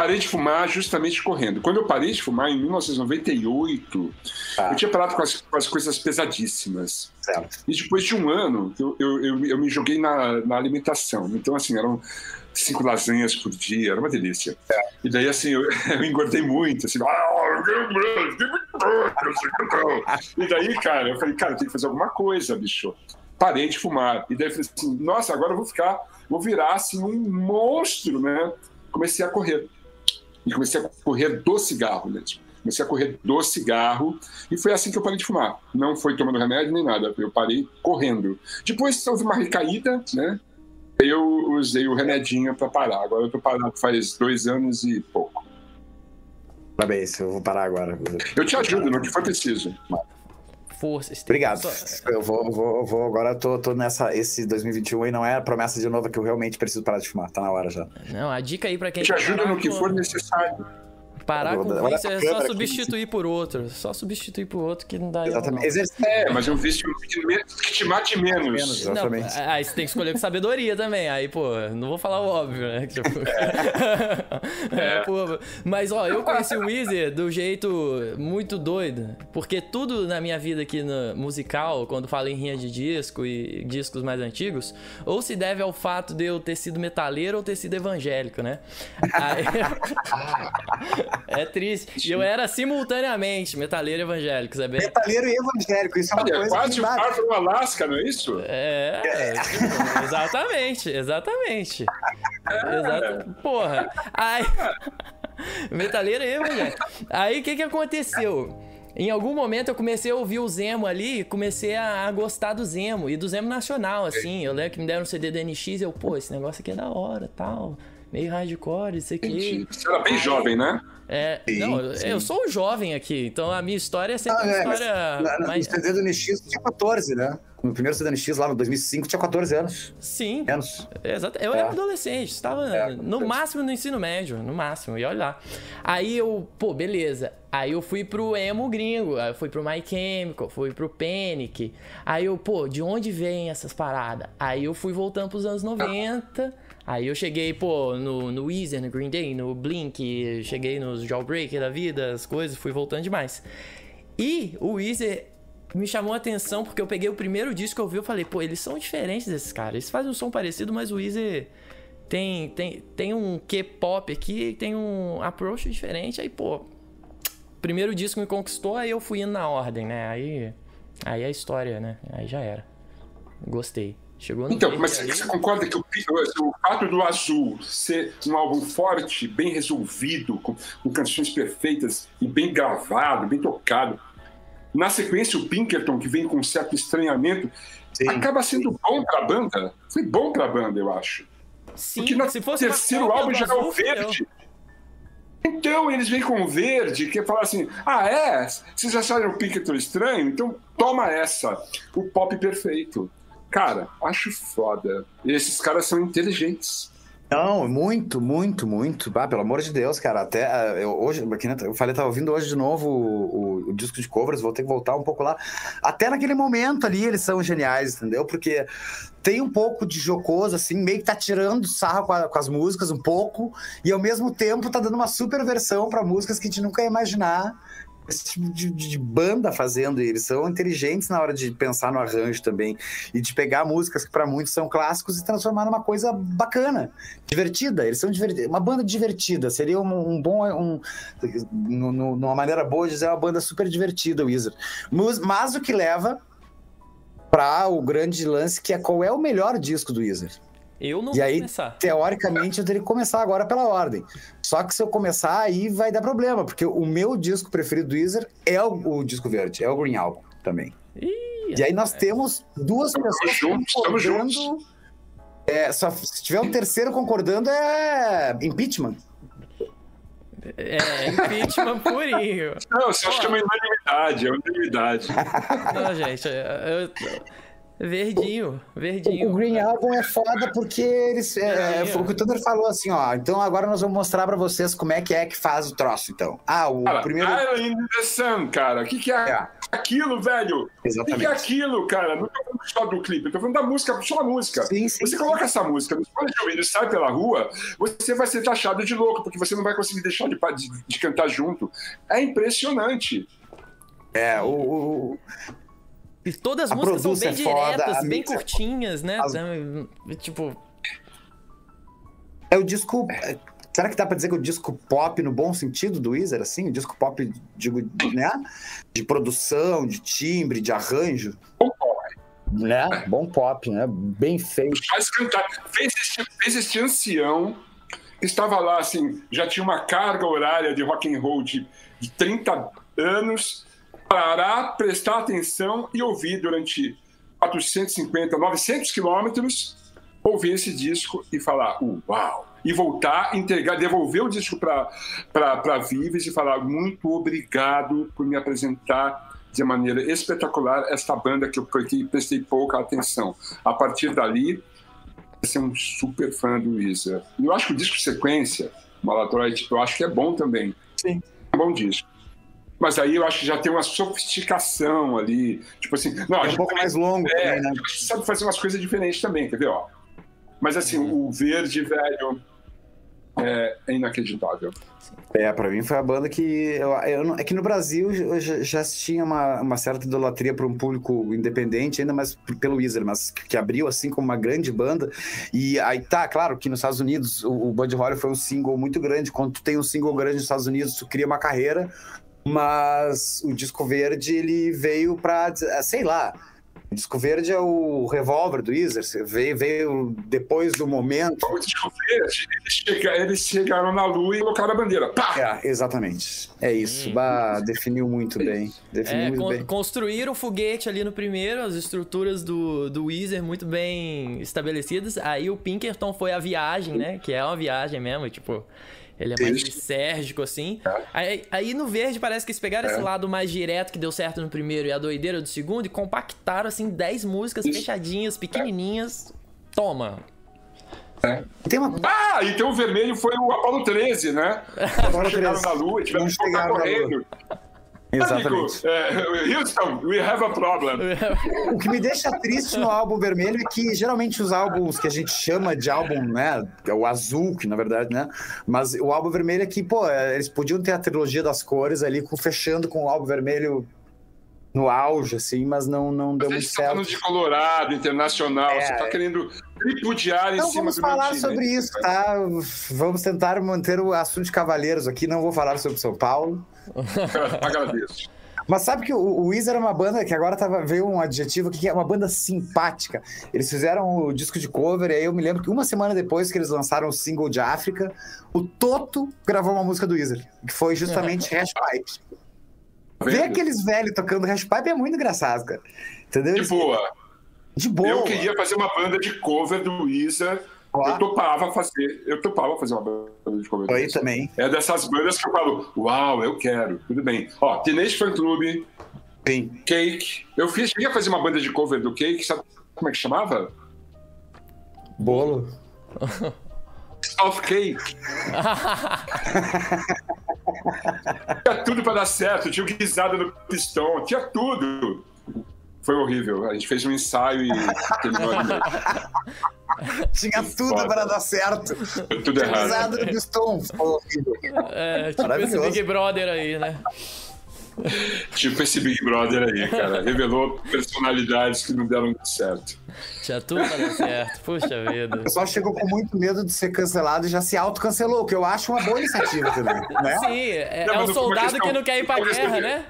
Parei de fumar justamente correndo. Quando eu parei de fumar, em 1998, ah. eu tinha parado com as, com as coisas pesadíssimas. Certo. E depois de um ano, eu, eu, eu, eu me joguei na, na, alimentação. Então, assim, eram cinco lasanhas por dia, era uma delícia. E daí, assim, eu, eu engordei muito, assim, e daí, cara, eu falei, cara, eu tenho que fazer alguma coisa, bicho. Parei de fumar. E daí eu falei assim, nossa, agora eu vou ficar, vou virar, assim, um monstro, né? Comecei a correr e comecei a correr do cigarro mesmo. Comecei a correr do cigarro e foi assim que eu parei de fumar. Não foi tomando remédio nem nada, eu parei correndo. Depois houve uma recaída, né? Eu usei o remedinho para parar. Agora eu tô parado faz dois anos e pouco. Parabéns, eu vou parar agora. Eu te ajudo no que for preciso forças. Obrigado. Eu vou, vou, vou agora tô, tô nessa. Esse 2021 aí não é a promessa de novo que eu realmente preciso parar de fumar. Tá na hora já. Não, a dica aí pra quem. Te ajuda no que for necessário. Parar com o vício é só substituir por outro. Só substituir por outro que não dá. Exatamente. Não. É, mas é um vício que te mate menos. menos exatamente. Não, aí você tem que escolher com sabedoria também. Aí, pô, não vou falar o óbvio, né? Tipo... É. é, pô. Mas, ó, eu conheci o Weezer do jeito muito doido. Porque tudo na minha vida aqui no musical, quando falo em rinha de disco e discos mais antigos, ou se deve ao fato de eu ter sido metaleiro ou ter sido evangélico, né? Aí... É triste. E eu era simultaneamente metaleiro e evangélico, sabe? Metaleiro e evangélico, isso é uma Olha, coisa. Quase o parto no Alasca, não é isso? É, é. exatamente, exatamente. É. Exata... Porra. Aí. metaleiro e evangélico. Aí o que, que aconteceu? Em algum momento eu comecei a ouvir o Zemo ali, comecei a, a, gostar do Zemo e do Zemo nacional, assim. Eu lembro que me deram um CD do NX e eu, pô, esse negócio aqui é da hora, tal. Meio hardcore, isso aqui. Você era bem jovem, né? É, sim, não, sim. eu sou um jovem aqui, então a minha história é sempre ah, uma é, história. Na, mais... No CD do NX tinha 14, né? No primeiro CD do NX lá no 2005 tinha 14 anos. Sim. Exato. Eu é. era adolescente, estava é, no máximo no ensino médio, no máximo, e olha lá. Aí eu, pô, beleza. Aí eu fui pro emo gringo, aí eu fui pro My Chemical, fui pro Panic. Aí eu, pô, de onde vem essas paradas? Aí eu fui voltando pros anos 90. Aí eu cheguei, pô, no, no Weezer, no Green Day, no Blink, cheguei nos Jawbreak da vida, as coisas, fui voltando demais. E o Weezer me chamou a atenção porque eu peguei o primeiro disco que eu vi e falei, pô, eles são diferentes desses caras. Eles fazem um som parecido, mas o Weezer tem, tem, tem um K-pop aqui, tem um approach diferente. Aí, pô, primeiro disco me conquistou, aí eu fui indo na ordem, né? Aí, aí a história, né? Aí já era. Gostei. Chegou no então, mas você concorda que o, o, fato do Azul ser um álbum forte, bem resolvido, com, com, canções perfeitas e bem gravado, bem tocado, na sequência o Pinkerton, que vem com um certo estranhamento, Sim. acaba sendo bom para a banda? Foi bom para a banda, eu acho. Sim, Porque no se fosse terceiro álbum já é o verde. Então eles vêm com verde, que fala assim: ah, é? Vocês acharam o Pinkerton estranho? Então toma essa, o pop perfeito. Cara, acho foda. E esses caras são inteligentes. Não, muito, muito, muito. Ah, pelo amor de Deus, cara. Até ah, eu, hoje, eu falei, tava ouvindo hoje de novo o, o, o, disco de covers, vou ter que voltar um pouco lá. Até naquele momento ali eles são geniais, entendeu? Porque tem um pouco de jocoso, assim, meio que tá tirando sarro com, a, com as músicas um pouco, e ao mesmo tempo tá dando uma super versão para músicas que a gente nunca ia imaginar esse tipo de, de, banda fazendo, e eles são inteligentes na hora de pensar no arranjo também, e de pegar músicas que para muitos são clássicos e transformar numa coisa bacana, divertida. Eles são divertidos. Uma banda divertida, seria um, um bom. Um, no, no, numa maneira boa de dizer, é uma banda super divertida, o Wizard. Mas, mas o que leva para o grande lance que é qual é o melhor disco do Wizard. Eu não e vou aí, começar. Teoricamente, eu teria que começar agora pela ordem. Só que se eu começar, aí vai dar problema, porque o meu disco preferido do Weezer é o, o disco verde, é o Green Album também. Ih, e aí nós é. temos duas pessoas juntos, concordando. É, só, se tiver um terceiro concordando, é impeachment. É, impeachment purinho. Não, você acha que é uma unanimidade, é uma unanimidade. Não, gente, eu, Verdinho, verdinho. O, o Green Album é foda porque eles. É, é, o que o Thunder falou assim, ó. Então agora nós vamos mostrar pra vocês como é que é que faz o troço, então. Ah, o cara, primeiro. Island in the Sun, cara. O que, que é? é. aquilo, velho? Exatamente. O que é aquilo, cara? Não tô falando só do clipe, eu tô falando da música, só a música. Sim, sim, você sim. coloca essa música no fone de ouvido e sai pela rua, você vai ser taxado de louco, porque você não vai conseguir deixar de, de, de cantar junto. É impressionante. É, o, o- E todas as A músicas são bem é foda, diretas, a bem mix é curtinhas, né? As- Também, Tipo, é o disco. é, Será que dá pra dizer que é o disco pop no bom sentido do Weezer, assim? O disco pop, digo, né? De produção, de timbre, de arranjo. Bom pop. Né? Bom pop, né? Bem feito. Faz cantar. Fez este, fez este ancião que estava lá, assim, já tinha uma carga horária de rock and roll de, de 30 anos, parar, prestar atenção e ouvir durante 450, 900 quilômetros, ouvir esse disco e falar, uau! E voltar, entregar, devolver o disco para Vives e falar muito obrigado por me apresentar de maneira espetacular esta banda que eu que prestei pouca atenção. A partir dali, ser um super fã do. E eu acho que o disco sequência, Maladroid, eu acho que é bom também. Sim. É um bom disco. Mas aí eu acho que já tem uma sofisticação ali. Tipo assim, não, É um pouco mais longo é, também, né? a gente sabe fazer umas coisas diferentes também, quer ver? Ó. Mas assim, o verde, velho, é, inacreditável. É, pra mim foi a banda que. Eu, eu não- é que no Brasil eu já, já tinha uma, uma certa idolatria para um público independente, ainda mais pelo Weezer, mas que abriu assim como uma grande banda. E aí tá, claro que nos Estados Unidos o, o Buddy Holly foi um single muito grande. Quando tu tem um single grande nos Estados Unidos, tu cria uma carreira. Mas o disco verde ele veio pra, sei lá. O disco verde é o revólver do Weezer, veio, veio depois do momento. O disco verde, eles, chega- eles chegaram na lua e colocaram a bandeira. Pá! É, exatamente. É isso. Bah, definiu muito bem. Definiu é, muito con- bem. construíram o foguete ali no primeiro, as estruturas do, do Weezer muito bem estabelecidas. Aí o Pinkerton foi a viagem, né? Que é uma viagem mesmo, tipo. Ele é mais Isso. lisérgico, assim. Aí, aí no verde parece que eles pegaram É. esse lado mais direto que deu certo no primeiro e a doideira do segundo e compactaram, assim, 10 músicas Isso. fechadinhas, pequenininhas. Toma. Tem uma. Ah, então o vermelho foi o Apolo 13, né? Chegaram 13. na lua e tiveram que voltar chegaram correndo. Exatamente. É, Houston, we have a problem. O que me deixa triste no álbum vermelho é que geralmente os álbuns que a gente chama de álbum, né? É o azul, que na verdade, né? Mas o álbum vermelho é que, pô, é, eles podiam ter a trilogia das cores ali, com- fechando com o álbum vermelho no auge, assim, mas não, não deu A muito gente tá falando certo. de Colorado, internacional, É. você tá querendo tripudiar em Não cima vamos do falar time. sobre isso, tá? Vamos tentar manter o assunto de cavaleiros aqui. Não vou falar sobre São Paulo. Agradeço. Mas sabe que o, Weezer é uma banda que agora tava, veio um adjetivo aqui, que é uma banda simpática. Eles fizeram o disco de cover, e aí eu me lembro que uma semana depois que eles lançaram o single de África, o Toto gravou uma música do Weezer, que foi justamente Hash Pipe. Tá Ver aqueles velhos tocando Hash Pipe é muito engraçado, cara. Entendeu? De Eles- boa. De boa. Eu queria fazer uma banda de cover do. Ó. Eu topava fazer. Eu topava fazer uma banda de cover Weezer. também. É dessas bandas que eu falo, uau, eu quero. Tudo bem. Ó, Teenage Fan Club, Sim. Cake. Eu fiz, queria fazer uma banda de cover do Cake, sabe como é que chamava? Bolo. South Cake. tinha tudo pra dar certo, tinha o guisado no pistão, tinha tudo. Foi horrível. A gente fez um ensaio e terminou. Tinha tudo Foda. para dar certo. Foi tudo errado. É, tipo esse. Big Brother aí, né? Tipo esse Big Brother aí, cara. Revelou personalidades que não deram muito certo. Tinha tudo pra dar certo. Puxa vida. O pessoal chegou com muito medo de ser cancelado e já se autocancelou, que eu acho uma boa iniciativa também, né? Sim, é, Não, é uma soldado questão- que não quer ir pra guerra, né?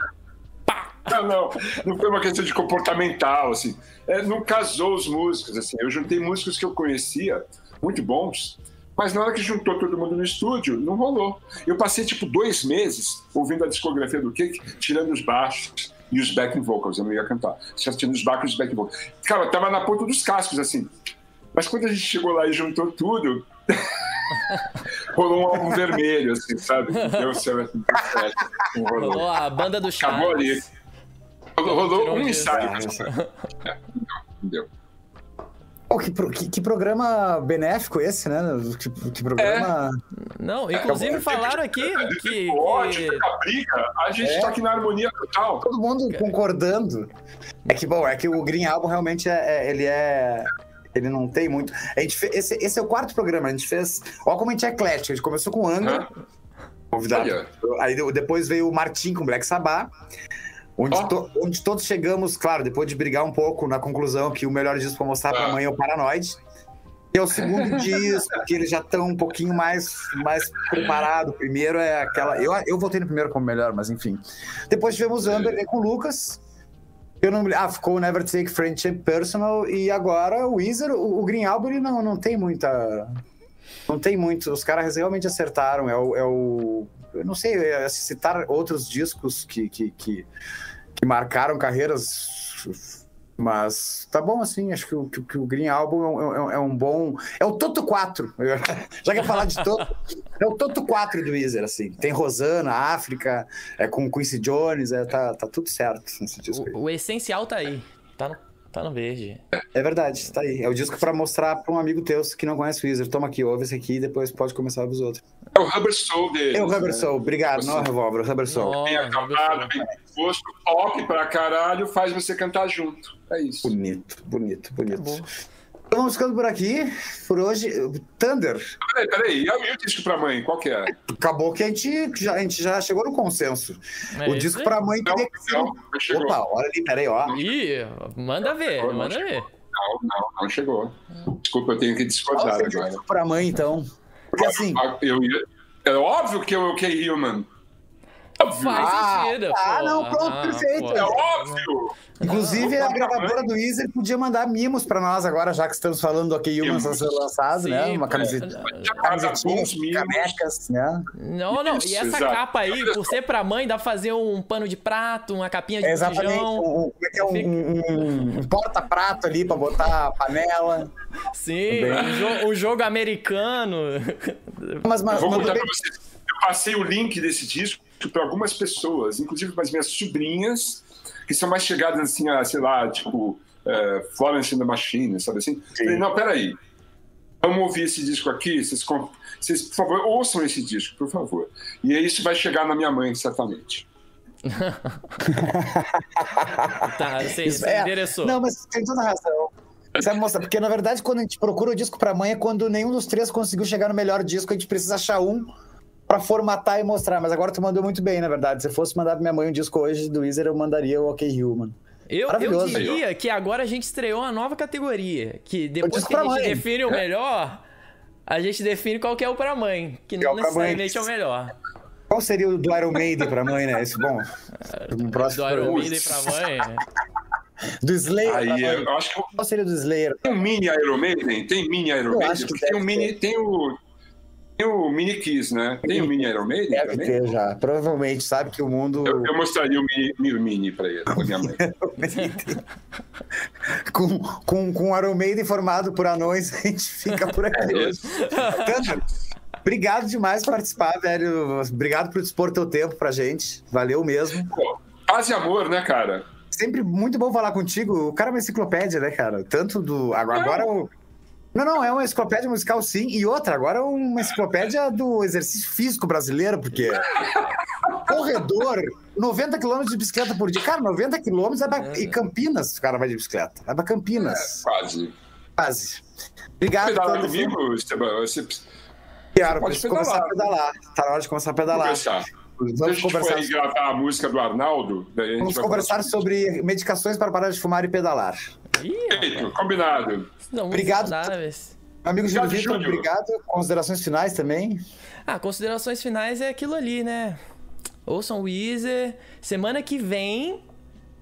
Não, não, não foi uma questão de comportamental, assim. É, não casou os músicos, assim. Eu juntei músicos que eu conhecia, muito bons, mas na hora que juntou todo mundo no estúdio, não rolou. Eu passei, tipo, dois meses ouvindo a discografia do Cake, tirando os baixos e os backing vocals, eu não ia cantar. Só tirando os baixos e os backing vocals. Cara, eu tava na ponta dos cascos, assim. Mas quando a gente chegou lá e juntou tudo, rolou um álbum vermelho, assim, sabe? Deu certo, deu certo, não rolou. Rolou a banda do Acabou ali. Rolou, Tirou um disso. ensaio. É, não deu. Oh, que, pro- que- que programa benéfico esse, né? Que, que programa. Não, inclusive falaram aqui que. O ódio, que- a briga, a gente É. tá aqui na harmonia total. Todo mundo concordando. É que, bom, é que o Green Album realmente é, é- ele é. Ele não tem muito. A gente fe- esse, esse é o quarto programa. A gente fez. Olha como a gente é eclético. A gente começou com o Angra, convidado. Aí de- depois veio o Martin com Black Sabbath. Onde, Ó. to- onde todos chegamos, claro, depois de brigar um pouco na conclusão que o melhor disco pra mostrar pra Ah. mãe é o Paranoid. Que é o segundo disco, que eles já estão um pouquinho mais, mais preparado. O primeiro é aquela. Eu, eu votei no primeiro como melhor, mas enfim. Depois tivemos Amber com o Lucas. Eu não Ah, ficou o Never Take Friendship Personal. E agora o Weezer, o, o Green Album, não, não tem muita. Não tem muito. Os caras realmente acertaram. É o. É o eu não sei, é, citar outros discos que, que, que, que marcaram carreiras. Mas tá bom assim, acho que o, que, que o Green Album é um, é um bom. É o Toto 4. Já que eu falar de Toto, é o Toto 4 do Weezer, assim. Tem Rosana, África, é com Quincy Jones, é, tá, tá tudo certo nesse disco. O, o essencial tá aí. Tá no, tá no verde. É verdade, tá aí. É o disco pra mostrar pra um amigo teu que não conhece o Weezer. Toma aqui, ouve esse aqui e depois pode começar os outros. É o Rubber Soul dele. É o Rubber Soul, obrigado. Não é o Revólver, o Rubber Soul. Bem Nossa, acabado, bem disposto, pop pra caralho, faz você cantar junto. É isso. Bonito, bonito, bonito. Acabou. Então vamos ficando por aqui. Por hoje, Thunder. Peraí, peraí. E o disco pra mãe, qual que é? Acabou que a gente já, a gente já chegou no consenso. É o disco aí. pra mãe Não, não, não chegou. Opa, olha ali, peraí, ó. Ih, manda ver, Não manda chegou. ver. Não, não, não chegou. Desculpa, eu tenho que discordar agora. disco pra mãe, então? Porque assim. Eu ia... É óbvio que eu que é Human. Óbvio. Faz Ah, sentido. ah, pô. não, pronto, perfeito. pô. É óbvio. Inclusive, Ah, a gravadora do Weezer podia mandar mimos pra nós agora, já que estamos falando do OK Mimos. ser lançado, né? Uma camiseta. Cada Camisetinha, canecas, né? Não, não. Isso, e essa exato. capa aí, por ser pra mãe, dá pra fazer um pano de prato, uma capinha de É exatamente. Um, um- é que é? Um, um- um porta-prato ali pra botar a panela. Sim, um, um jogo americano. Mas, mas, Eu vou mas contar bem- pra vocês. Eu passei o link desse disco para algumas pessoas, inclusive para as minhas sobrinhas, que são mais chegadas assim a, sei lá, tipo, é, Florence and the Machine, sabe assim? Falei, não, peraí. Vamos ouvir esse disco aqui, vocês, vocês, por favor, ouçam esse disco, por favor. E aí isso vai chegar na minha mãe, certamente. Tá, você, Isso- você é. endereçou. Não, mas tem toda razão. Sabe, moça? Porque na verdade, quando a gente procura o disco pra mãe, é quando nenhum dos três conseguiu chegar no melhor disco, a gente precisa achar um pra formatar e mostrar. Mas agora tu mandou muito bem, na verdade. Se fosse mandar pra minha mãe um disco hoje do Weezer, eu mandaria o OK Human. Eu, eu diria que agora a gente estreou uma nova categoria. Que depois que a gente mãe. define o melhor, a gente define qual que é o pra mãe. Que é não mãe. necessariamente é o melhor. Qual seria o do Iron Maiden pra mãe, né? Esse bom. No próximo Do Iron. Maiden pra mãe. Do Slayer. pra Aí mãe. eu acho que Qual seria o do Slayer? tem um mini Iron Maiden, tem mini Iron Eu Maiden, acho que porque tem o deve mini, tem o o mini Kiss, né? Tem o mini Iron Maiden Deve também. ter já. Provavelmente, sabe que o mundo. Eu, eu mostraria o mini, o mini pra ele, pra minha mãe. com, com, com o Iron Maiden formado por anões, a gente fica por aqui. É. Thunder, obrigado demais por participar, velho. Obrigado por dispor teu tempo pra gente. Valeu mesmo. Pô, Paz e amor, né, cara? Sempre muito bom falar contigo. O cara é uma enciclopédia, né, cara? Tanto do. Agora, agora o. Não, não, é uma enciclopédia musical, sim. E outra, agora é uma enciclopédia do exercício físico brasileiro, porque. Corredor, 90 quilômetros de bicicleta por dia. Cara, 90 quilômetros é pra... E Campinas, o cara vai de bicicleta. Vai pra Campinas. Quase. Quase. Obrigado, Pedalar comigo, Esteban? Você Claro, pode preciso começar a pedalar. Tá na hora de começar a pedalar. conversar. Vamos conversar, aí gravar a música do Arnaldo, daí a gente vamos conversar sobre medicações para parar de fumar e pedalar. Ih, Feito, combinado. não, Obrigado. saudáveis. Amigo Júlio Obrigado, Vitor, obrigado. Considerações finais também. Ah, considerações finais é aquilo ali, né? Ouçam o Weezer. Semana que vem,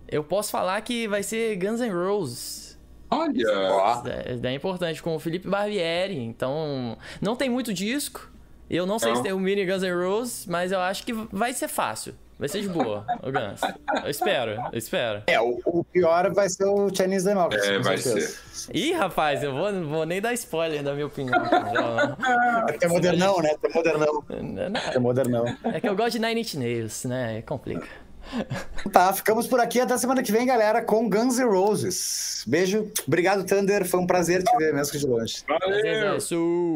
eu posso falar que vai ser Guns N' Roses. Olha, Ó, É, é importante, com o Felipe Barbieri. Então, não tem muito disco. Eu não sei se tem o mini Guns N' Roses, mas eu acho que vai ser fácil. Vai ser de boa, o Guns. Eu espero, eu espero. é, o, o pior vai ser o Chinese Democracy. É, com vai certeza. Ih, rapaz, eu vou, não vou nem dar spoiler da minha opinião. É modernão, né? É modernão. Não, não, É modernão. É que eu gosto de Nine Inch Nails, né? Complica. Tá, ficamos por aqui até semana que vem, galera, com Guns N' Roses. Beijo. Obrigado, Thunder. Foi um prazer te ver, mesmo que de longe. Valeu! Isso.